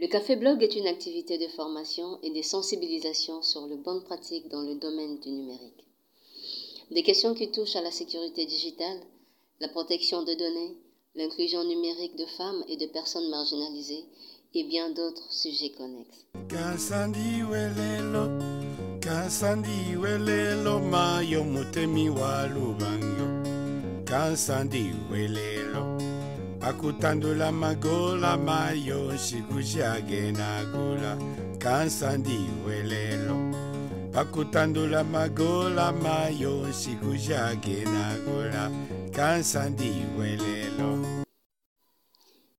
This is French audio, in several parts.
Le Café Blog est une activité de formation et de sensibilisation sur les bonnes pratiques dans le domaine du numérique. Des questions qui touchent à la sécurité digitale, la protection de données, l'inclusion numérique de femmes et de personnes marginalisées et bien d'autres sujets connexes. Pakutandula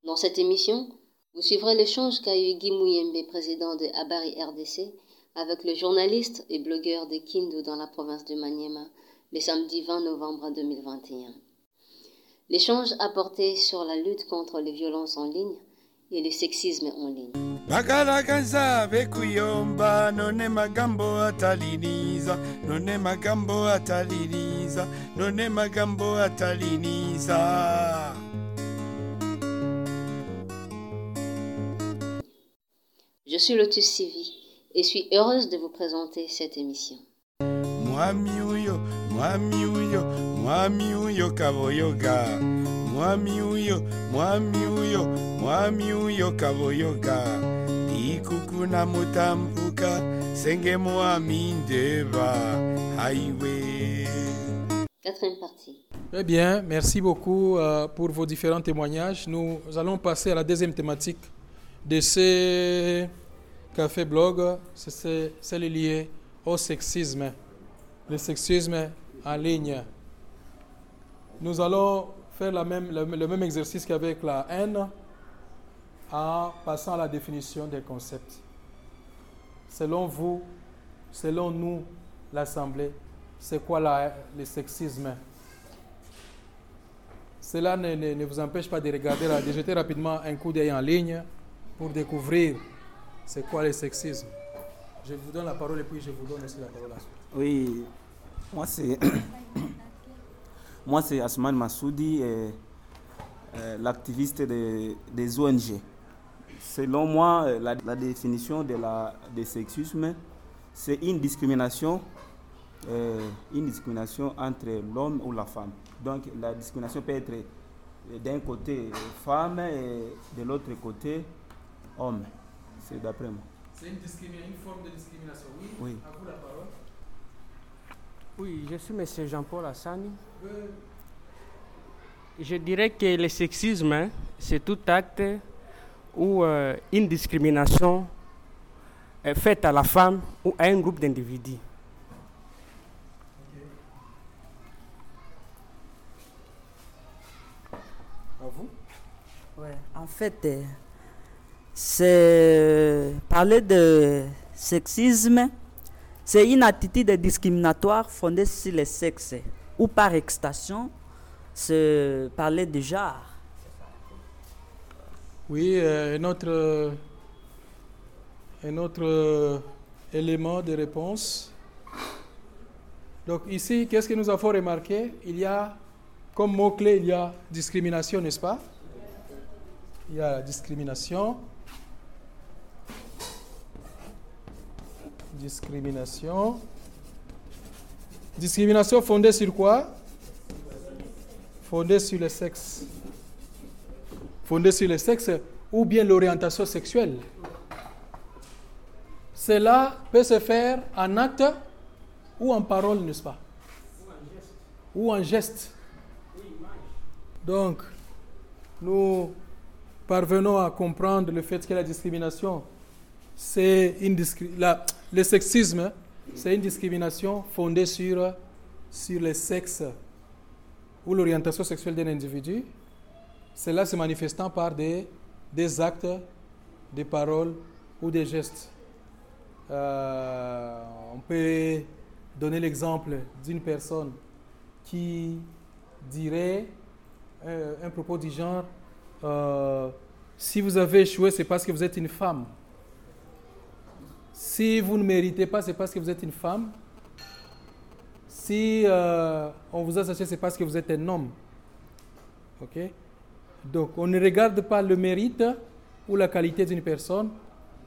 Dans cette émission, vous suivrez l'échange qu'a eu Guy Mouyembe, président de Abari RDC, avec le journaliste et blogueur de Kindu dans la province de Maniema, le samedi 20 novembre 2021. L'échange a porté sur la lutte contre les violences en ligne et le sexisme en ligne. bakalakaza bekuyomba none magambo ataliniza none magambo ataliniza none magambo ataliniza Je suis Lotus Sivi et suis heureuse de vous présenter cette émission. mwami uyo mwami uyo mwami uyo kaboyoga mwami uyo mwami uyo mwami ikukuna mutambuka senge mwami ndeba highway Quatrième partie. Eh bien, merci beaucoup euh, pour vos différents témoignages. Nous allons passer à la deuxième thématique de ce café blog. C'est celle liée au sexisme. Le sexisme en ligne. Nous allons faire le, même exercice qu'avec la haine en passant à la définition des concepts. Selon vous, selon nous, l'Assemblée, c'est quoi la- le sexisme? Cela ne, vous empêche pas de regarder, de jeter rapidement un coup d'œil en ligne pour découvrir c'est quoi le sexisme. Je vous donne la parole et puis je vous donne aussi la parole ensuite. Oui, moi c'est moi c'est Asman Massoudi, euh, euh, l'activiste des, des ONG. Selon moi, euh, la, la définition de la de sexisme, c'est une discrimination, euh, une discrimination entre l'homme ou la femme. Donc la discrimination peut être d'un côté femme et de l'autre côté homme. C'est d'après moi. C'est une, forme de discrimination, oui. Oui. À vous la parole. Oui, je suis M. Jean-Paul Hassani. Je dirais que le sexisme, hein, c'est tout acte ou euh, une discrimination est faite à la femme ou à un groupe d'individus. À vous Ouais, en fait, euh, c'est parler de sexisme, c'est une attitude discriminatoire fondée sur le sexe ou par extension, c'est parler de genre. Oui, euh, un autre, un autre élément de réponse. Donc ici, qu'est-ce que nous avons remarqué? Il y a, comme mot-clé, il y a discrimination, n'est-ce pas? Il y a discrimination. Discrimination. Discrimination fondée sur quoi? Fondée sur le sexe fondée sur le sexe ou bien l'orientation sexuelle. Cela peut se faire en acte ou en parole, n'est-ce pas? Ou en geste. Donc, nous parvenons à comprendre le fait que la discrimination, c'est une la- le sexisme, c'est une discrimination fondée sur, le sexe ou l'orientation sexuelle d'un individu cela se manifestant par des, des actes, des paroles ou des gestes. Euh, on peut donner l'exemple d'une personne qui dirait euh, un propos du genre euh, Si vous avez échoué, c'est parce que vous êtes une femme. Si vous ne méritez pas, c'est parce que vous êtes une femme. Si euh, on vous a saché, c'est parce que vous êtes un homme. OK? Donc, on ne regarde pas le mérite, ou la qualité d'une personne,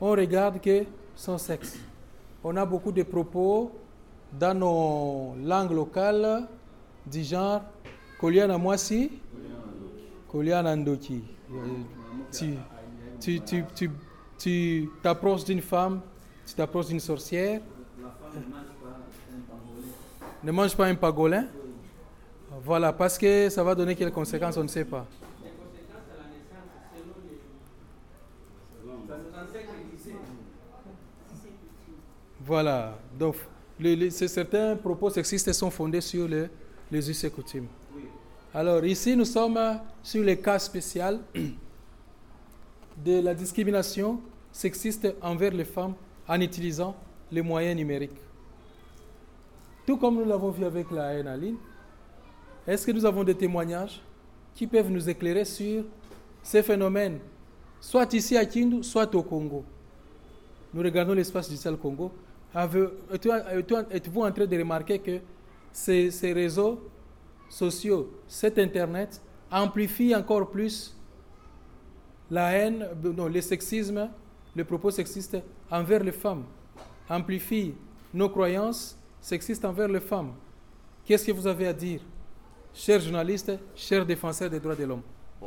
on regarde que son sexe. On a beaucoup de propos dans nos langues locales du genre tu, tu t'approches d'une femme, tu t'approches d'une sorcière. Ne mange pas un pagolin. Voilà, parce que ça va donner quelles conséquences, on ne sait pas. Voilà, donc certains propos sexistes sont fondés sur les, les us et coutumes. Alors ici, nous sommes sur le cas spécial de la discrimination sexiste envers les femmes en utilisant les moyens numériques. Tout comme nous l'avons vu avec la haine en ligne, est-ce que nous avons des témoignages qui peuvent nous éclairer sur ces phénomènes, soit ici à Kindu, soit au Congo? Nous regardons l'espace digital Congo. Êtes-vous en train de remarquer que ces, réseaux sociaux, cet Internet, amplifient encore plus la haine, le sexisme, les propos sexistes envers les femmes, amplifie nos croyances sexistes envers les femmes. Qu'est-ce que vous avez à dire, chers journalistes, chers défenseurs des droits de l'homme?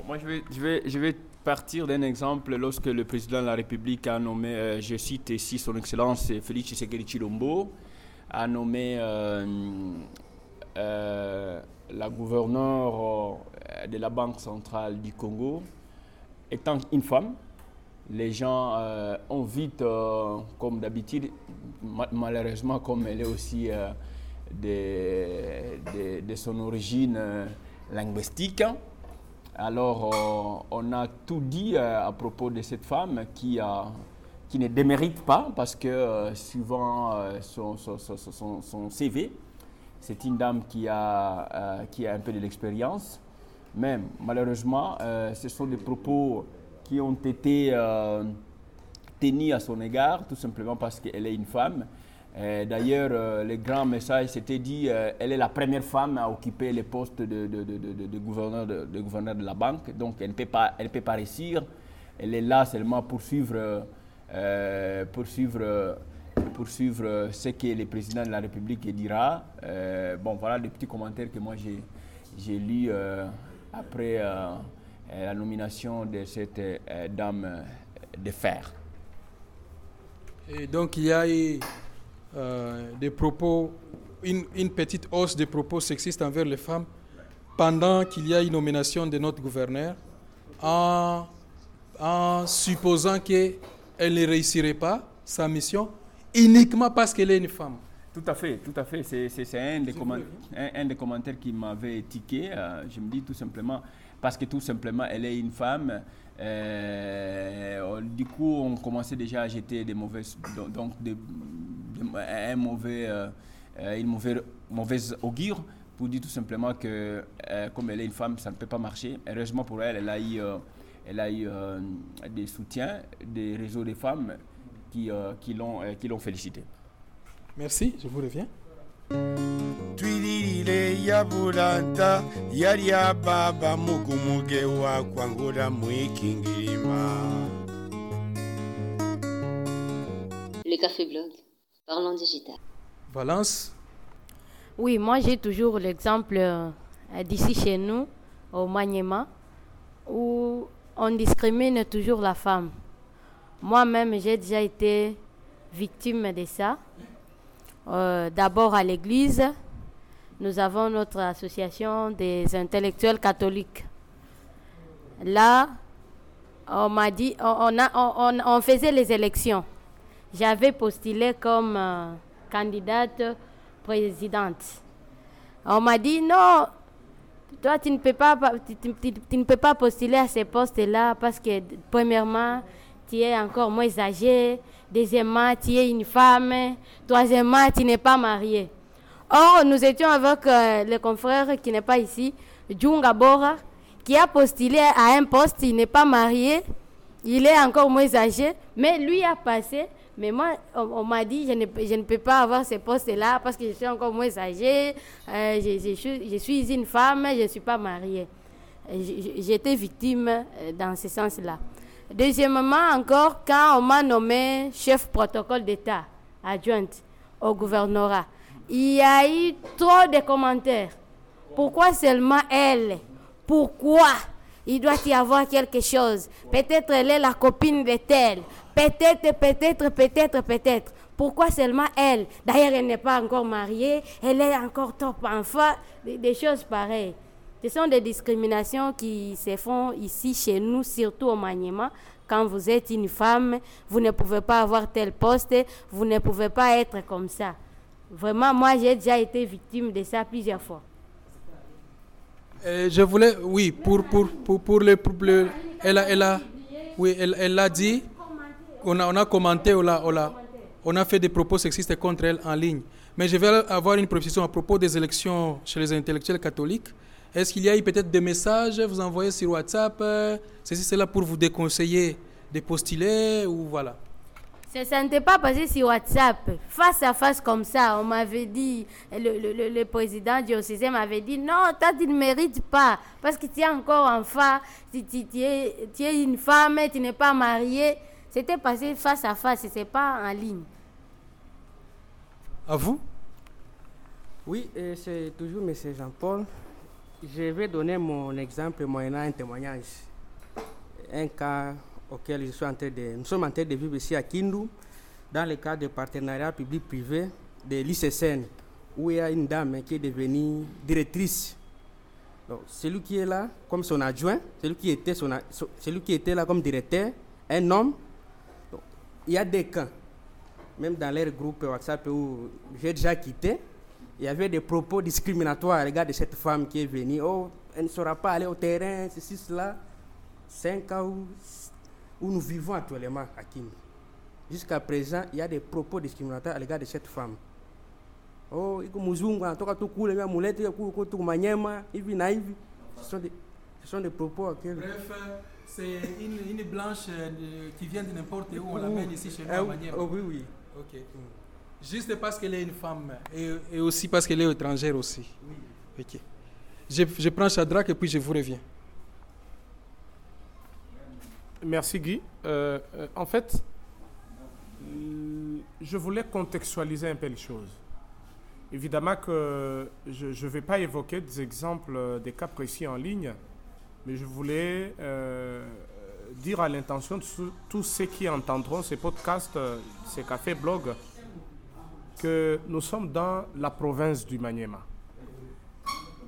Moi, je vais, je, vais, je vais partir d'un exemple lorsque le président de la République a nommé, euh, je cite ici son Excellence Félix Tshisekedi Chilombo, a nommé euh, euh, la gouverneure de la Banque centrale du Congo étant une femme, les gens euh, ont vite, euh, comme d'habitude, malheureusement, comme elle est aussi euh, de, de, son origine linguistique, alors on a tout dit à propos de cette femme qui, qui ne démérite pas parce que suivant son, son, son, son, CV, c'est une dame qui a, qui a un peu de l'expérience. Mais malheureusement, ce sont des propos qui ont été euh, tenus à son égard, tout simplement parce qu'elle est une femme. D'ailleurs, euh, le grand message s'était dit euh, elle est la première femme à occuper le poste de, de, de, gouverneur, de, gouverneur de la banque, donc elle ne peut pas, réussir. Elle est là seulement pour suivre, pour suivre, pour suivre ce que le président de la République dira. bon, voilà les petits commentaires que moi j'ai lus après euh, la nomination de cette euh, dame euh, de fer. Et donc il y a eu des propos, une, une, petite hausse des propos sexistes envers les femmes pendant qu'il y a une nomination de notre gouverneur, en, en supposant qu'elle ne réussirait pas sa mission uniquement parce qu'elle est une femme. Tout à fait, tout à fait. C'est un, un, un, des commentaires qui m'avait tiqué. je me dis tout simplement, parce que tout simplement, elle est une femme. Euh, du coup, on commençait déjà à jeter des mauvaises, donc un mauvais, euh, une mauvaise, augure pour dire tout simplement que euh, comme elle est une femme, ça ne peut pas marcher. Heureusement pour elle, elle a eu, elle a eu des soutiens des réseaux de femmes qui, qui l'ont félicité. Merci, je vous reviens. Twililile ya bulanta yali ya baba mugumuge wa kwangula mwikingilima Le Café Blog, parlons digital. Valence? Oui, moi j'ai toujours l'exemple euh, d'ici chez nous, au Maniema, où on discrimine toujours la femme. Moi-même, j'ai déjà été victime de ça. Euh, d'abord à l'église, nous avons notre association des intellectuels catholiques. Là, on m'a dit, on, a, on, faisait les élections. J'avais postulé comme euh, candidate présidente. On m'a dit non, toi tu ne peux pas, tu ne peux pas postuler à ces postes-là parce que premièrement, tu es encore moins âgé, Deuxièmement, tu es une femme. Troisièmement, tu n'es pas marié. Or, nous étions avec euh, le confrère qui n'est pas ici, Djunga Bora, qui a postulé à un poste, il n'est pas marié, il est encore moins âgé, mais lui a passé. Mais moi, on, m'a dit, je ne, je ne, peux pas avoir ce poste-là parce que je suis encore moins âgée, euh, je, je, suis une femme, je ne suis pas mariée. J'étais victime euh, dans ce sens-là. Deuxièmement, encore, quand on m'a nommé chef protocole d'État, adjointe au gouvernorat, il y a eu trop de commentaires. Pourquoi seulement elle? Pourquoi? Il doit y avoir quelque chose Peut-être elle est la copine de tel. Peut-être, peut-être, peut-être, peut-être. Pourquoi seulement elle? D'ailleurs, elle n'est pas encore mariée, elle est encore top enfant, des, des choses pareilles. Ce sont des discriminations qui se font ici chez nous, surtout au Maniema. Quand vous êtes une femme, vous ne pouvez pas avoir tel poste, vous ne pouvez pas être comme ça. Vraiment, moi, j'ai déjà été victime de ça plusieurs fois. Euh, je voulais, oui, pour, pour, pour, pour le, le- elle a, elle a, oui, elle, elle dit, on a, on a commenté, on a, fait des propos sexistes contre elle en ligne. Mais je vais avoir une précision à propos des élections chez les intellectuels catholiques. Est-ce qu'il y a eu peut-être des messages vous envoyez sur WhatsApp euh, Ceci, c'est là pour vous déconseiller de postuler ou voilà? Ça ça n'était pas passé sur WhatsApp. Face à face comme ça, on m'avait dit, le, le, le- le président diocésain m'avait dit, non, toi tu ne mérites pas, parce que tu es encore enfant, tu, tu- tu es, tu es une femme, tu n'es pas mariée. C'était passé face à face, ce n'est pas en ligne. À vous? Oui, et c'est toujours M. Jean-Paul. Je vais donner mon exemple moyennant un témoignage. Un cas auquel je suis en. Nous sommes en train de vivre ici à Kindu, dans le cadre de partenariat public-privé de l'ICSN, où il y a une dame qui est devenue directrice. Celui qui est là comme son adjoint, celui qui était, son, celui qui était là comme directeur, un homme. Il y a des camps même dans leur groupe WhatsApp où j'ai déjà quitté, il y avait des propos discriminatoires à l'égard de cette femme qui est venue. Oh, elle ne saura pas aller au terrain, ceci, cela. Cinq ans où, où nous vivons actuellement à Kim. Jusqu'à présent, il y a des propos discriminatoires à l'égard de cette femme. Oh, iko muzungu anatoka tu kule mimi amulete huko tu manyema hivi na hivi. Ce sont des, ce sont des propos auxquels Bref, c'est une, une blanche euh, qui vient de n'importe où, on l'amène ici chez nous à Maniema. oh, oui, oui. Ok. Juste parce qu'elle est une femme et, et aussi parce qu'elle est étrangère aussi. Ok. Je, je prends Shadrach et puis je vous reviens. Merci Guy. Euh, euh, en fait, euh, je voulais contextualiser un peu les choses. Évidemment que je ne vais pas évoquer des exemples, des cas précis en ligne, mais je voulais euh, dire à l'intention de tous ceux qui entendront ces podcasts, ces cafés blogs, que nous sommes dans la province du Maniema.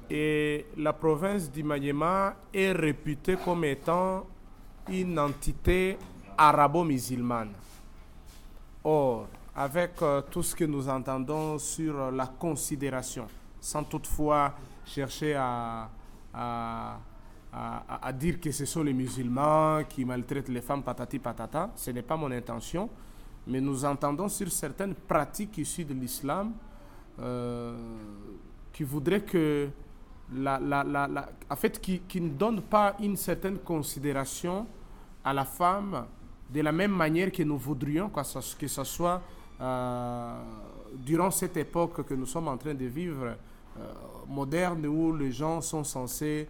Et la province du Maniema est réputée comme étant une entité arabo-musulmane. Or, avec euh, tout ce que nous entendons sur euh, la considération, sans toutefois chercher à, à- à- à- dire que ce sont les musulmans qui maltraitent les femmes, patati patata, ce n'est pas mon intention, mais nous entendons sur certaines pratiques issues de l'islam euh, qui voudraient que la, la- la- la- en fait, qui, qui ne donnent pas une certaine considération à la femme de la même manière que nous voudrions que ce, que ce soit euh, durant cette époque que nous sommes en train de vivre, euh, moderne, où les gens sont censés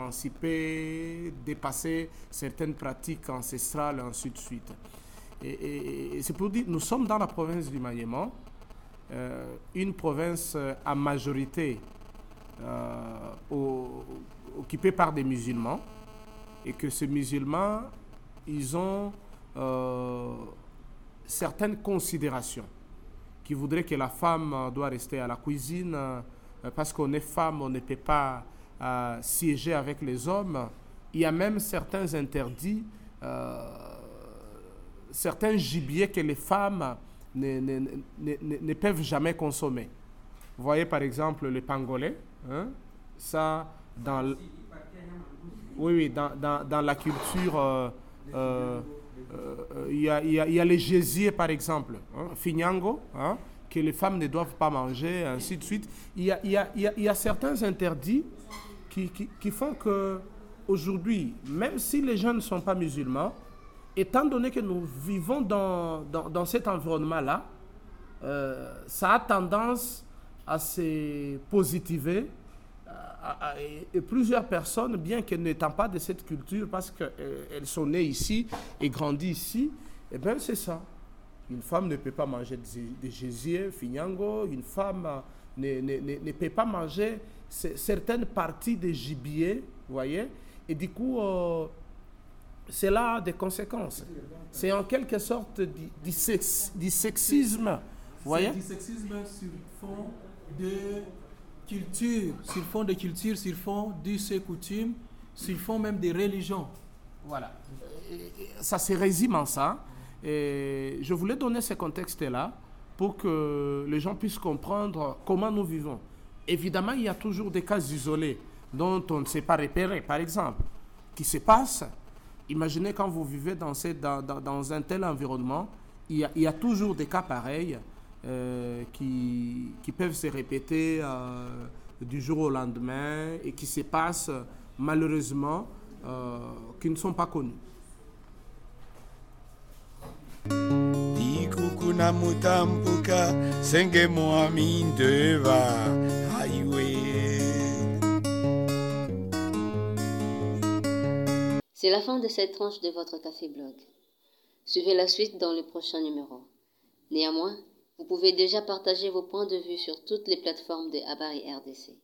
s'émanciper, dépasser certaines pratiques ancestrales, et ainsi de suite. Et, c'est pour dire, nous sommes dans la province du Maniema, euh, une province euh, à majorité euh, occupée par des musulmans, et que ces musulmans, ils ont certaines considérations qui voudraient que la femme doit rester à la cuisine parce qu'on est femme, on ne peut pas siéger avec les hommes. Il y a même certains interdits, certains gibiers que les femmes ne, ne- ne- ne- peuvent jamais consommer. Vous voyez par exemple le pangolais, hein, ça dans oui, oui, dans, dans, dans la culture, euh, euh, euh, il y, a, y a- y a les gésiers, par exemple, hein, finyango, hein, que les femmes ne doivent pas manger, ainsi de suite. Il y a, y a- y a certains interdits qui, qui, qui font que aujourd'hui, même si les gens ne sont pas musulmans, étant donné que nous vivons dans, dans, cet environnement-là, euh, ça a tendance à se positiver, et plusieurs personnes, bien qu'elles n'étant pas de cette culture, parce qu'elles sont nées ici et grandi ici, eh bien c'est ça. Une femme ne peut pas manger des gésiers, finyango, une femme ne, ne, ne, peut pas manger certaines parties des gibier, vous voyez, et du coup, euh, c'est là des conséquences. C'est en quelque sorte du, du, sex, du sexisme, voyez? Du sexisme sur fond de culture, sur fond de culture, sur fond d'us coutumes, sur fond même des religions. Voilà. Ça se résume en ça. Et je voulais donner ce contexte-là pour que les gens puissent comprendre comment nous vivons. Évidemment, il y a toujours des cas isolés dont on ne s'est pas repéré, par exemple, qui se passent. Imaginez quand vous vivez dans, un tel environnement, il y, a, toujours des cas pareils euh, qui, qui, peuvent se répéter euh, du jour au lendemain et qui se passent malheureusement, euh, qui ne sont pas connus. C'est la fin de cette tranche de votre café blog. Suivez la suite dans le prochain numéro. Néanmoins, vous pouvez déjà partager vos points de vue sur toutes les plateformes de Habari RDC.